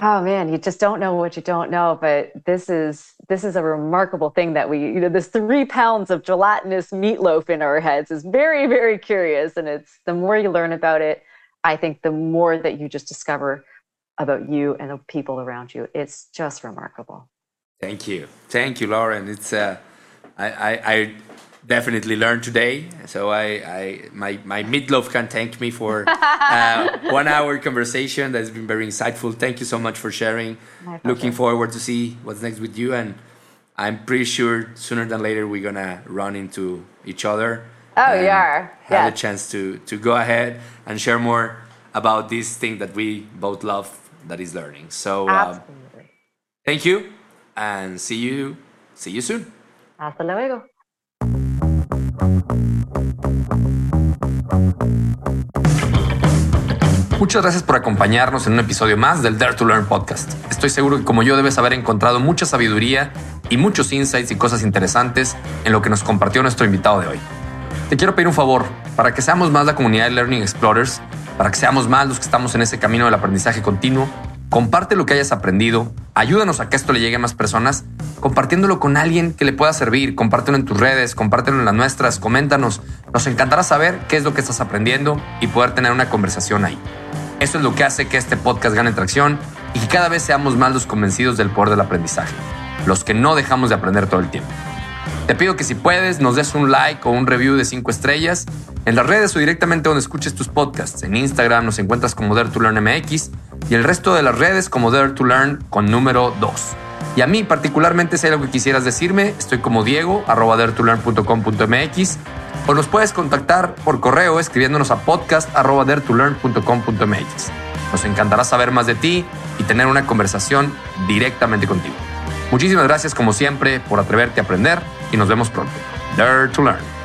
oh man, you just don't know what you don't know. But this is this is a remarkable thing that we you know this three pounds of gelatinous meatloaf in our heads is very very curious, and it's the more you learn about it, I think the more that you just discover about you and the people around you. It's just remarkable. Thank you. Thank you, Lauren. It's uh, I, I, I definitely learned today. So I, I my, my meatloaf can thank me for uh, one hour conversation that's been very insightful. Thank you so much for sharing. Looking forward to see what's next with you. And I'm pretty sure sooner than later we're gonna run into each other. Oh, yeah. Have yeah. a chance to to go ahead and share more about this thing that we both love, that is learning. So um, thank you and see you see you soon. Hasta luego. Muchas gracias por acompañarnos en un episodio más del Dare to Learn podcast. Estoy seguro que como yo debes haber encontrado mucha sabiduría y muchos insights y cosas interesantes en lo que nos compartió nuestro invitado de hoy. Te quiero pedir un favor, para que seamos más la comunidad de Learning Explorers, para que seamos más los que estamos en ese camino del aprendizaje continuo, Comparte lo que hayas aprendido, ayúdanos a que esto le llegue a más personas, compartiéndolo con alguien que le pueda servir, compártelo en tus redes, compártelo en las nuestras, coméntanos. Nos encantará saber qué es lo que estás aprendiendo y poder tener una conversación ahí. Eso es lo que hace que este podcast gane tracción y que cada vez seamos más los convencidos del poder del aprendizaje, los que no dejamos de aprender todo el tiempo. Te pido que si puedes nos des un like o un review de 5 estrellas en las redes o directamente donde escuches tus podcasts. En Instagram nos encuentras como Dare to Learn MX y el resto de las redes como Dare to Learn con número 2. Y a mí particularmente si hay algo que quisieras decirme, estoy como Diego, arroba daretolearn.com.mx o nos puedes contactar por correo escribiéndonos a podcast arroba daretolearn.com.mx. Nos encantará saber más de ti y tener una conversación directamente contigo. Muchísimas gracias como siempre por atreverte a aprender y nos vemos pronto. Dare to Learn.